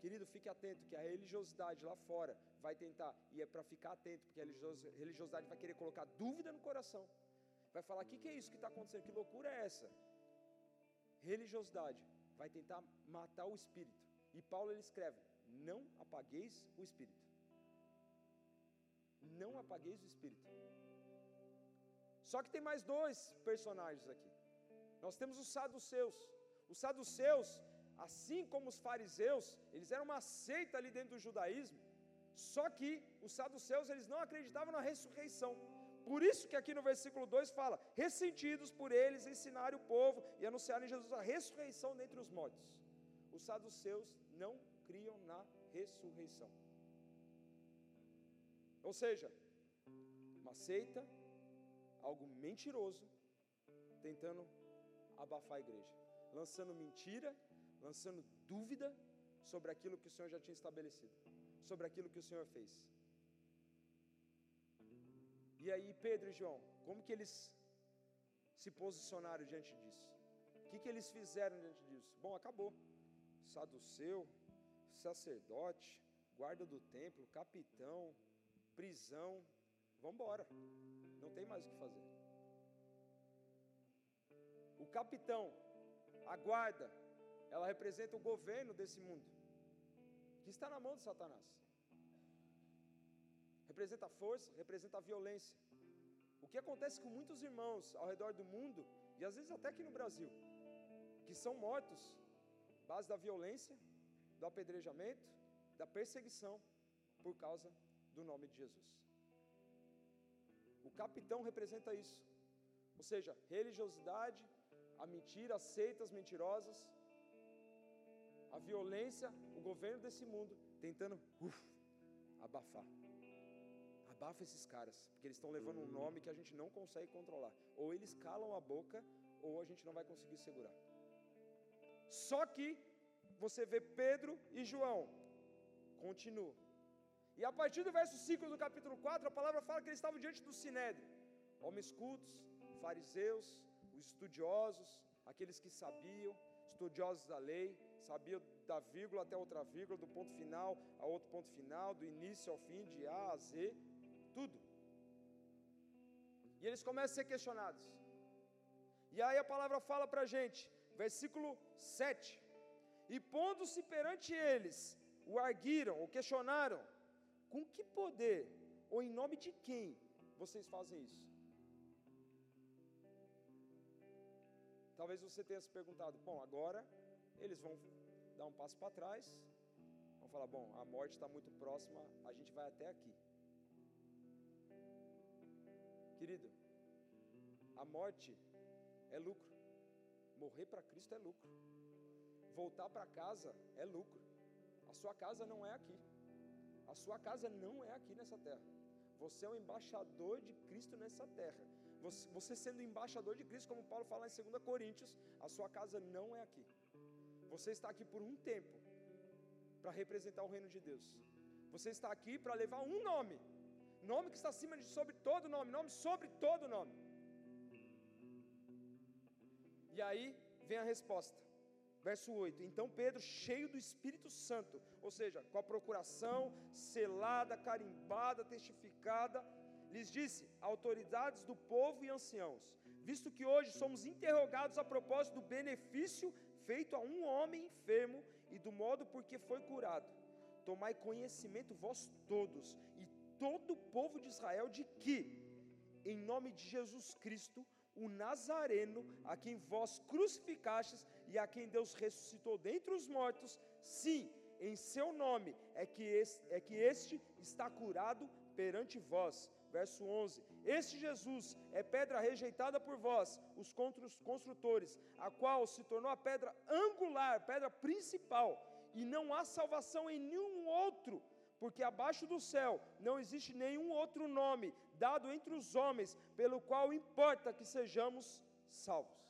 Querido, fique atento que a religiosidade lá fora vai tentar, e é para ficar atento, porque a religiosidade vai querer colocar dúvida no coração. Vai falar: o que, que é isso que está acontecendo? Que loucura é essa? Religiosidade vai tentar matar o espírito. E Paulo ele escreve: não apagueis o espírito. Não apagueis o espírito. Só que tem mais dois personagens aqui. Nós temos os saduceus. Os saduceus, assim como os fariseus, eles eram uma seita ali dentro do judaísmo. Só que os saduceus, eles não acreditavam na ressurreição. Por isso que aqui no versículo 2 fala: ressentidos por eles ensinarem o povo e anunciarem Jesus a ressurreição dentre os mortos. Os saduceus não criam na ressurreição. Ou seja, uma seita, algo mentiroso, tentando abafar a igreja, lançando mentira, lançando dúvida sobre aquilo que o Senhor já tinha estabelecido, sobre aquilo que o Senhor fez. E aí, Pedro e João, como que eles se posicionaram diante disso? O que, que eles fizeram diante disso? Bom, acabou. Saduceu, sacerdote, guarda do templo, capitão, prisão, vamos embora. Não tem mais o que fazer. O capitão, a guarda, ela representa o governo desse mundo, que está na mão de Satanás. Representa a força, representa a violência. O que acontece com muitos irmãos ao redor do mundo, e às vezes até aqui no Brasil, que são mortos, base da violência, do apedrejamento, da perseguição, por causa do nome de Jesus. Capitão representa isso. Ou seja, religiosidade, a mentira, as seitas mentirosas, a violência, o governo desse mundo tentando uf, abafar. Abafa esses caras, porque eles estão levando um nome que a gente não consegue controlar. Ou eles calam a boca, ou a gente não vai conseguir segurar. Só que você vê Pedro e João, continua. E a partir do verso 5 do capítulo 4, a palavra fala que eles estavam diante do sinédrio. Homens cultos, fariseus, os estudiosos, aqueles que sabiam, estudiosos da lei, sabiam da vírgula até outra vírgula, do ponto final a outro ponto final, do início ao fim, de A a Z, tudo. E eles começam a ser questionados. E aí a palavra fala para a gente, versículo 7. E pondo-se perante eles, o arguiram, o questionaram, com que poder ou em nome de quem vocês fazem isso? Talvez você tenha se perguntado, bom, agora eles vão dar um passo para trás, vão falar, bom, a morte está muito próxima, a gente vai até aqui. Querido, a morte é lucro. Morrer para Cristo é lucro. Voltar para casa é lucro. A sua casa não é aqui. A sua casa não é aqui nessa terra. Você é o embaixador de Cristo nessa terra. Você, você sendo embaixador de Cristo, como Paulo fala em 2 Coríntios, a sua casa não é aqui. Você está aqui por um tempo para representar o reino de Deus. Você está aqui para levar um nome, nome que está acima de sobre todo nome, nome sobre todo nome. E aí vem a resposta. Verso 8: Então Pedro, cheio do Espírito Santo, ou seja, com a procuração selada, carimbada, testificada, lhes disse: autoridades do povo e anciãos, visto que hoje somos interrogados a propósito do benefício feito a um homem enfermo e do modo por que foi curado, tomai conhecimento vós todos e todo o povo de Israel de que, em nome de Jesus Cristo, o Nazareno, a quem vós crucificastes e a quem Deus ressuscitou dentre os mortos, sim, em seu nome é que, este, é que este está curado perante vós. Verso 11: Este Jesus é pedra rejeitada por vós, os construtores, a qual se tornou a pedra angular, pedra principal, e não há salvação em nenhum outro, porque abaixo do céu não existe nenhum outro nome dado entre os homens, pelo qual importa que sejamos salvos.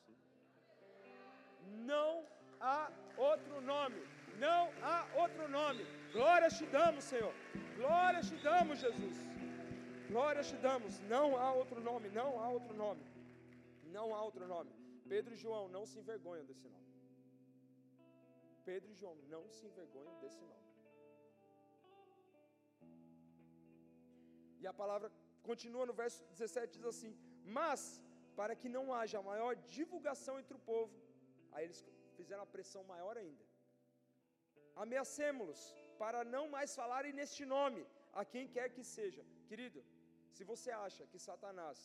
Não há outro nome, não há outro nome. Glórias te damos, Senhor. Glórias te damos, Jesus. Glórias te damos. Não há outro nome, não há outro nome. Não há outro nome. Pedro e João não se envergonham desse nome. Pedro e João não se envergonham desse nome. E a palavra continua no verso 17, diz assim: Mas, para que não haja maior divulgação entre o povo, aí eles fizeram a pressão maior ainda. Ameacemos-los para não mais falarem neste nome, a quem quer que seja. Querido, se você acha que Satanás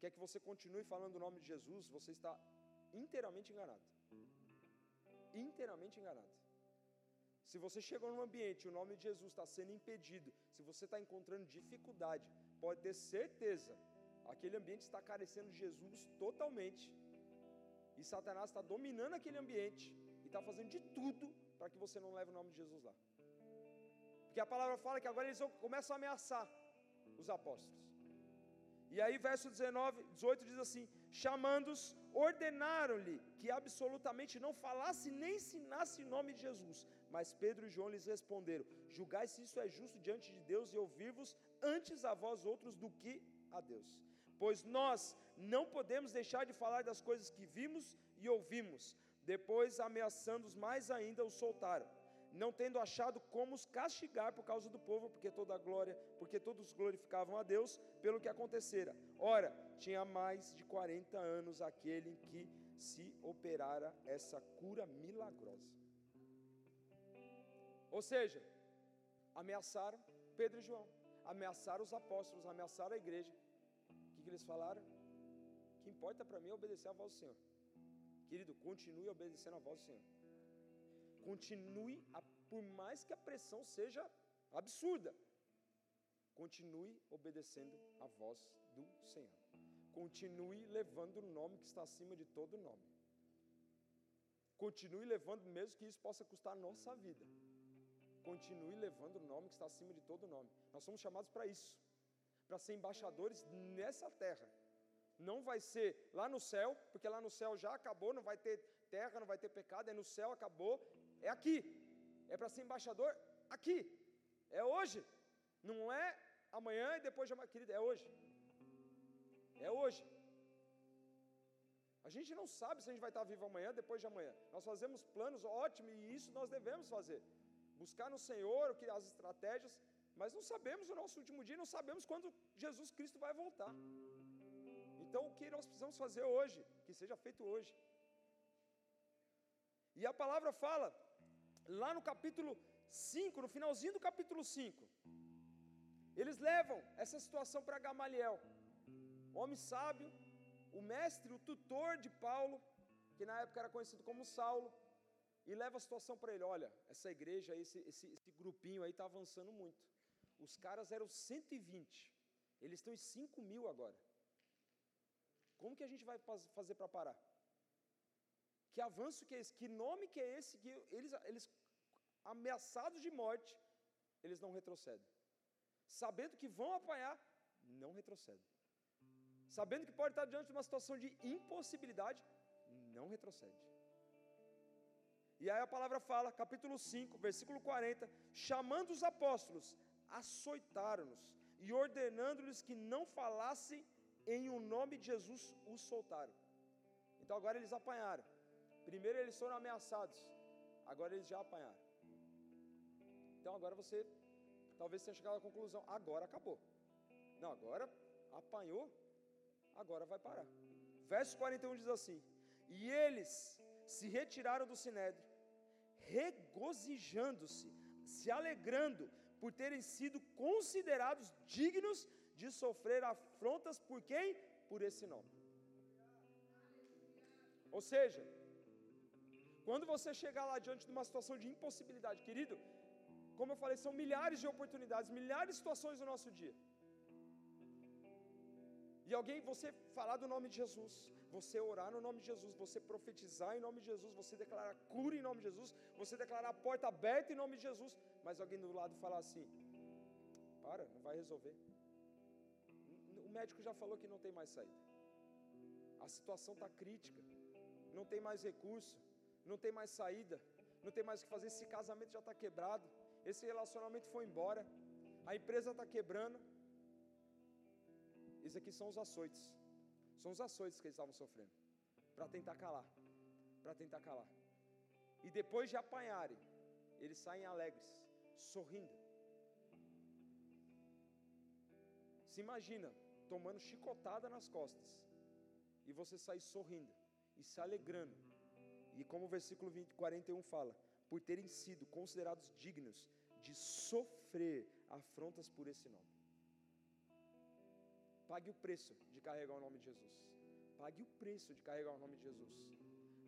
quer que você continue falando o nome de Jesus, você está inteiramente enganado. Inteiramente enganado. Se você chegou num ambiente e o nome de Jesus está sendo impedido, se você está encontrando dificuldade, pode ter certeza, aquele ambiente está carecendo de Jesus totalmente. E Satanás está dominando aquele ambiente e está fazendo de tudo para que você não leve o nome de Jesus lá. Porque a palavra fala que agora eles começam a ameaçar os apóstolos. E aí, verso 19, 18 diz assim: chamando-os, ordenaram-lhe que absolutamente não falasse nem ensinasse em nome de Jesus. Mas Pedro e João lhes responderam: Julgai se isso é justo diante de Deus e ouvir-vos antes a vós outros do que a Deus. Pois nós não podemos deixar de falar das coisas que vimos e ouvimos. Depois, ameaçando-os mais ainda, os soltaram não tendo achado como os castigar por causa do povo, porque toda a glória, porque todos glorificavam a Deus pelo que acontecera. Ora, tinha mais de 40 anos aquele em que se operara essa cura milagrosa. Ou seja, ameaçaram Pedro e João, ameaçaram os apóstolos, ameaçaram a igreja. Que, que eles falaram? O que importa para mim é obedecer a voz do Senhor. Querido, continue obedecendo a voz do Senhor. Continue, a, por mais que a pressão seja absurda, continue obedecendo a voz do Senhor. Continue levando o nome que está acima de todo nome. Continue levando, mesmo que isso possa custar a nossa vida. Continue levando o nome que está acima de todo nome. Nós somos chamados para isso, para ser embaixadores nessa terra. Não vai ser lá no céu, porque lá no céu já acabou, não vai ter terra, não vai ter pecado, é no céu acabou, é aqui. É para ser embaixador aqui. É hoje. Não é amanhã e depois de amanhã, querido, é hoje. É hoje. A gente não sabe se a gente vai estar vivo amanhã, depois de amanhã. Nós fazemos planos ótimos e isso nós devemos fazer. Buscar no Senhor o que as estratégias, mas não sabemos o nosso último dia, não sabemos quando Jesus Cristo vai voltar. Então o que nós precisamos fazer hoje, que seja feito hoje. E a palavra fala lá no capítulo 5, no finalzinho do capítulo 5, eles levam essa situação para Gamaliel, homem sábio, o mestre, o tutor de Paulo, que na época era conhecido como Saulo, e leva a situação para ele: olha, essa igreja, esse, esse, esse grupinho aí está avançando muito. Os caras eram 120, eles estão em 5 mil agora. Como que a gente vai fazer para parar? Que avanço que é esse? Que nome que é esse? Que eles, eles ameaçados de morte, eles não retrocedem. Sabendo que vão apanhar, não retrocedem. Sabendo que pode estar diante de uma situação de impossibilidade, não retrocede. E aí a palavra fala, capítulo 5, versículo 40, chamando os apóstolos, açoitaram-nos e ordenando-lhes que não falassem em o um nome de Jesus, os soltaram. Então agora eles apanharam. Primeiro eles foram ameaçados, agora eles já apanharam. Então agora você talvez tenha chegado à conclusão: agora acabou. Não, agora apanhou, agora vai parar. Verso 41 diz assim: E eles se retiraram do sinédrio, regozijando-se, se alegrando por terem sido considerados dignos de sofrer afrontas por quem? Por esse nome. Ou seja, quando você chegar lá diante de uma situação de impossibilidade, querido, como eu falei, são milhares de oportunidades, milhares de situações no nosso dia. E alguém, você falar do nome de Jesus, você orar no nome de Jesus, você profetizar em nome de Jesus, você declarar cura em nome de Jesus, você declarar a porta aberta em nome de Jesus, mas alguém do lado falar assim: para, não vai resolver. O médico já falou que não tem mais saída. A situação está crítica, não tem mais recurso, não tem mais saída, não tem mais o que fazer. Esse casamento já está quebrado, esse relacionamento foi embora, a empresa está quebrando. Isso aqui são os açoites, são os açoites que eles estavam sofrendo, para tentar calar, para tentar calar. E depois de apanharem, eles saem alegres, sorrindo. Se imagina tomando chicotada nas costas e você sair sorrindo e se alegrando. E como o versículo 20, 41 fala, por terem sido considerados dignos de sofrer afrontas por esse nome. Pague o preço de carregar o nome de Jesus. Pague o preço de carregar o nome de Jesus.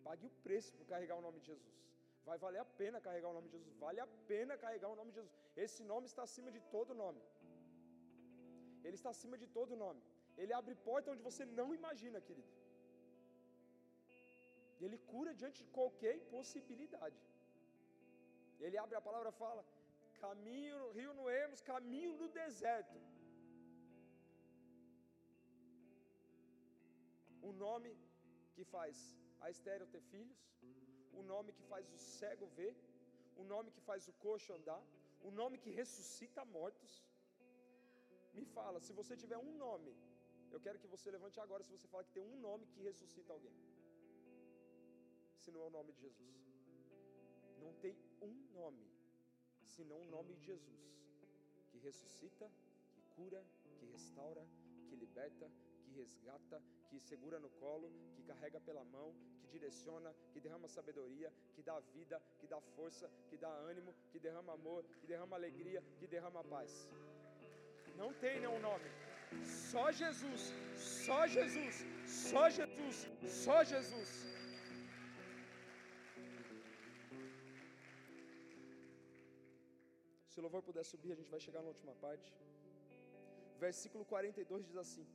Pague o preço por carregar o nome de Jesus. Vai valer a pena carregar o nome de Jesus. Vale a pena carregar o nome de Jesus. Esse nome está acima de todo nome. Ele está acima de todo nome. Ele abre porta onde você não imagina, querido. Ele cura diante de qualquer impossibilidade. Ele abre a palavra e fala: caminho, rio no Emos, caminho no deserto. O nome que faz a estéreo ter filhos, o nome que faz o cego ver, o nome que faz o coxo andar, o nome que ressuscita mortos. Me fala, se você tiver um nome, eu quero que você levante agora se você fala que tem um nome que ressuscita alguém. Se não é o nome de Jesus. Não tem um nome, senão o nome de Jesus, que ressuscita, que cura, que restaura, que liberta, que resgata, que segura no colo, que carrega pela mão, que direciona, que derrama sabedoria, que dá vida, que dá força, que dá ânimo, que derrama amor, que derrama alegria, que derrama paz. Não tem nenhum nome. Só Jesus, só Jesus, só Jesus, só Jesus. Se o louvor puder subir, a gente vai chegar na última parte. Versículo 42 diz assim: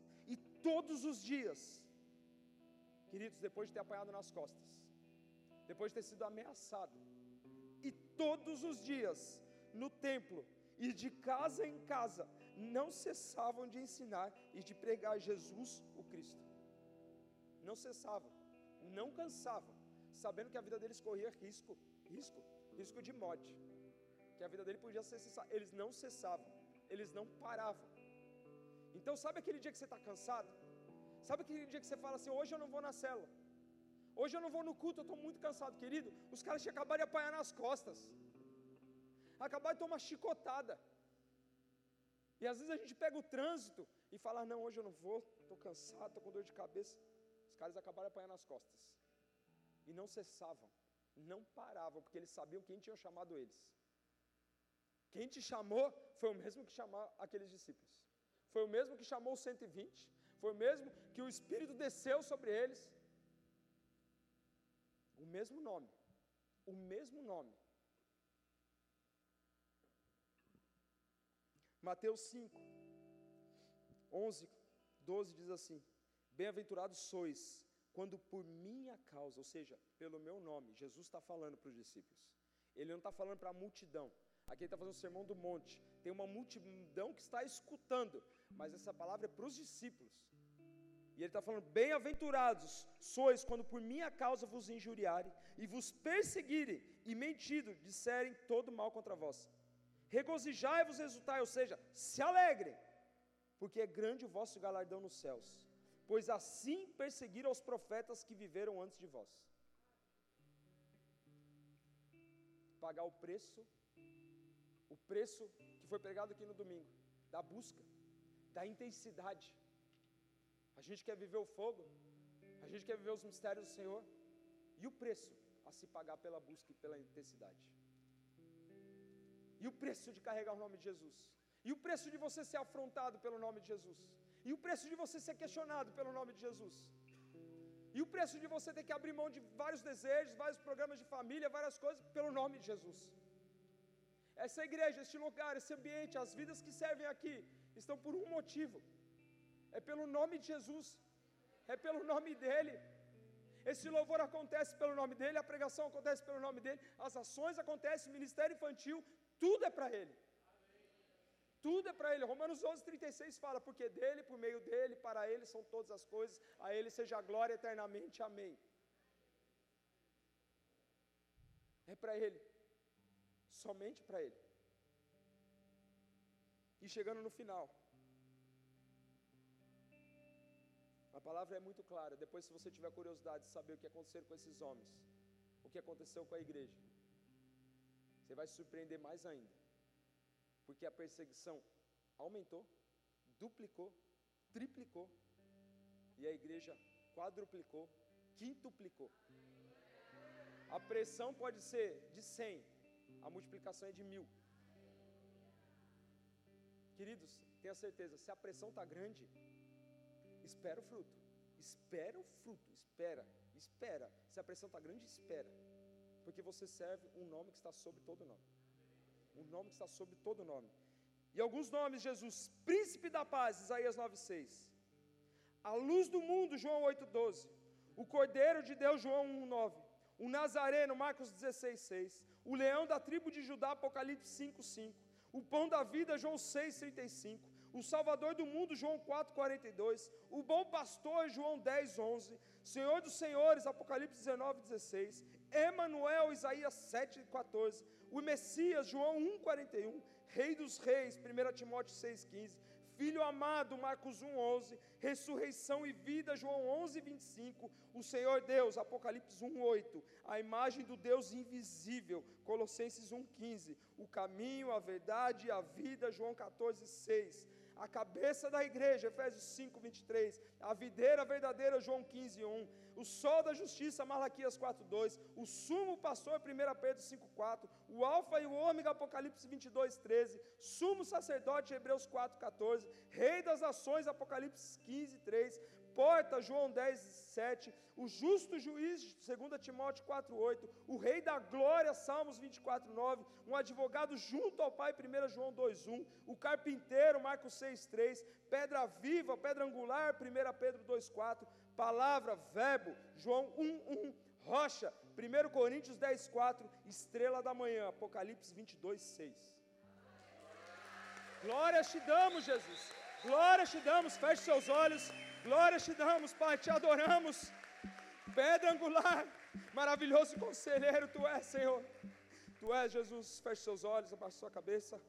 todos os dias, queridos, depois de ter apanhado nas costas, depois de ter sido ameaçado, e todos os dias, no templo e de casa em casa, não cessavam de ensinar e de pregar Jesus o Cristo. Não cessavam, não cansavam, sabendo que a vida deles corria risco, risco, risco de morte, que a vida dele podia cessar. Eles não cessavam, eles não paravam. Então, sabe aquele dia que você está cansado? Sabe aquele dia que você fala assim: hoje eu não vou na célula, hoje eu não vou no culto, eu estou muito cansado, querido. Os caras tinham acabado de apanhar nas costas, acabaram de tomar chicotada. E às vezes a gente pega o trânsito e fala: não, hoje eu não vou, estou cansado, estou com dor de cabeça. Os caras acabaram de apanhar nas costas. E não cessavam, não paravam, porque eles sabiam quem tinha chamado eles. Quem te chamou foi o mesmo que chamou aqueles discípulos. Foi o mesmo que chamou os 120. Foi o mesmo que o Espírito desceu sobre eles. O mesmo nome. O mesmo nome. Mateus 5, 11, 12 diz assim: Bem-aventurados sois quando por minha causa, ou seja, pelo meu nome, Jesus está falando para os discípulos. Ele não está falando para a multidão. Aqui ele está fazendo o sermão do monte. Tem uma multidão que está escutando, mas essa palavra é para os discípulos. E ele está falando: Bem-aventurados sois quando por minha causa vos injuriarem e vos perseguirem e mentido disserem todo mal contra vós. Regozijai-vos, exultai, ou seja, se alegrem, porque é grande o vosso galardão nos céus, pois assim perseguiram os profetas que viveram antes de vós. Pagar o preço, o preço que foi pregado aqui no domingo, da busca, da intensidade. A gente quer viver o fogo, a gente quer viver os mistérios do Senhor, e o preço a se pagar pela busca e pela intensidade. E o preço de carregar o nome de Jesus. E o preço de você ser afrontado pelo nome de Jesus. E o preço de você ser questionado pelo nome de Jesus. E o preço de você ter que abrir mão de vários desejos, vários programas de família, várias coisas, pelo nome de Jesus. Essa igreja, este lugar, esse ambiente, as vidas que servem aqui, estão por um motivo: é pelo nome de Jesus, é pelo nome dEle. Esse louvor acontece pelo nome dEle, a pregação acontece pelo nome dEle, as ações acontecem, o ministério infantil, tudo é para Ele. Tudo é para Ele. Romanos 11, 36 fala: Porque dele, por meio dele, para Ele são todas as coisas, a Ele seja a glória eternamente. Amém. É para Ele. Somente para Ele. E chegando no final. A palavra é muito clara. Depois, se você tiver curiosidade de saber o que aconteceu com esses homens, o que aconteceu com a igreja, você vai se surpreender mais ainda. Porque a perseguição aumentou, duplicou, triplicou, e a igreja quadruplicou, quintuplicou. A pressão pode ser de 100, a multiplicação é de mil. Queridos, tenha certeza, se a pressão está grande, espera o fruto. Espera o fruto, espera, espera. Se a pressão está grande, espera porque você serve um nome que está sobre todo nome. Um nome que está sobre todo nome. E alguns nomes, Jesus, príncipe da paz, Isaías 9,6. A luz do mundo, João 8,12. O Cordeiro de Deus, João 1,9. O Nazareno, Marcos 16,6. O leão da tribo de Judá, Apocalipse 5,5. O pão da vida, João 6,35. O Salvador do mundo, João 4,42. O bom pastor, João 10,11. Senhor dos senhores, Apocalipse 19,16. Emanuel, Isaías 7,14. O Messias, João 1,41. Rei dos reis, 1 Timóteo 6,15. Filho amado, Marcos 1,11. Ressurreição e vida, João 11,25. O Senhor Deus, Apocalipse 1,8. A imagem do Deus invisível, Colossenses 1,15. O caminho, a verdade e a vida, João 14,6 a cabeça da igreja, Efésios 5, 23, a videira verdadeira, João 15, 1, o sol da justiça, Malaquias 4, 2, o sumo pastor, 1 Pedro 5, 4, o alfa e o ômega, Apocalipse 22, 13, sumo sacerdote, Hebreus 4, 14, rei das nações, Apocalipse 15, 3, porta, João 10, 7, o justo juiz, 2 Timóteo 4, 8, o rei da glória, Salmos 24, 9, um advogado junto ao Pai, 1 João 2, 1, o carpinteiro, Marcos 6, 3, pedra viva, pedra angular, 1 Pedro 2, 4, palavra, verbo, João 1, 1, rocha, 1 Coríntios 10, 4, estrela da manhã, Apocalipse 22, 6. Glória te damos, Jesus. Glória te damos. Feche seus olhos. Glória te damos, Pai, te adoramos. Pedra angular, maravilhoso conselheiro, tu és, Senhor. Tu és, Jesus. Feche seus olhos, abaixe sua cabeça.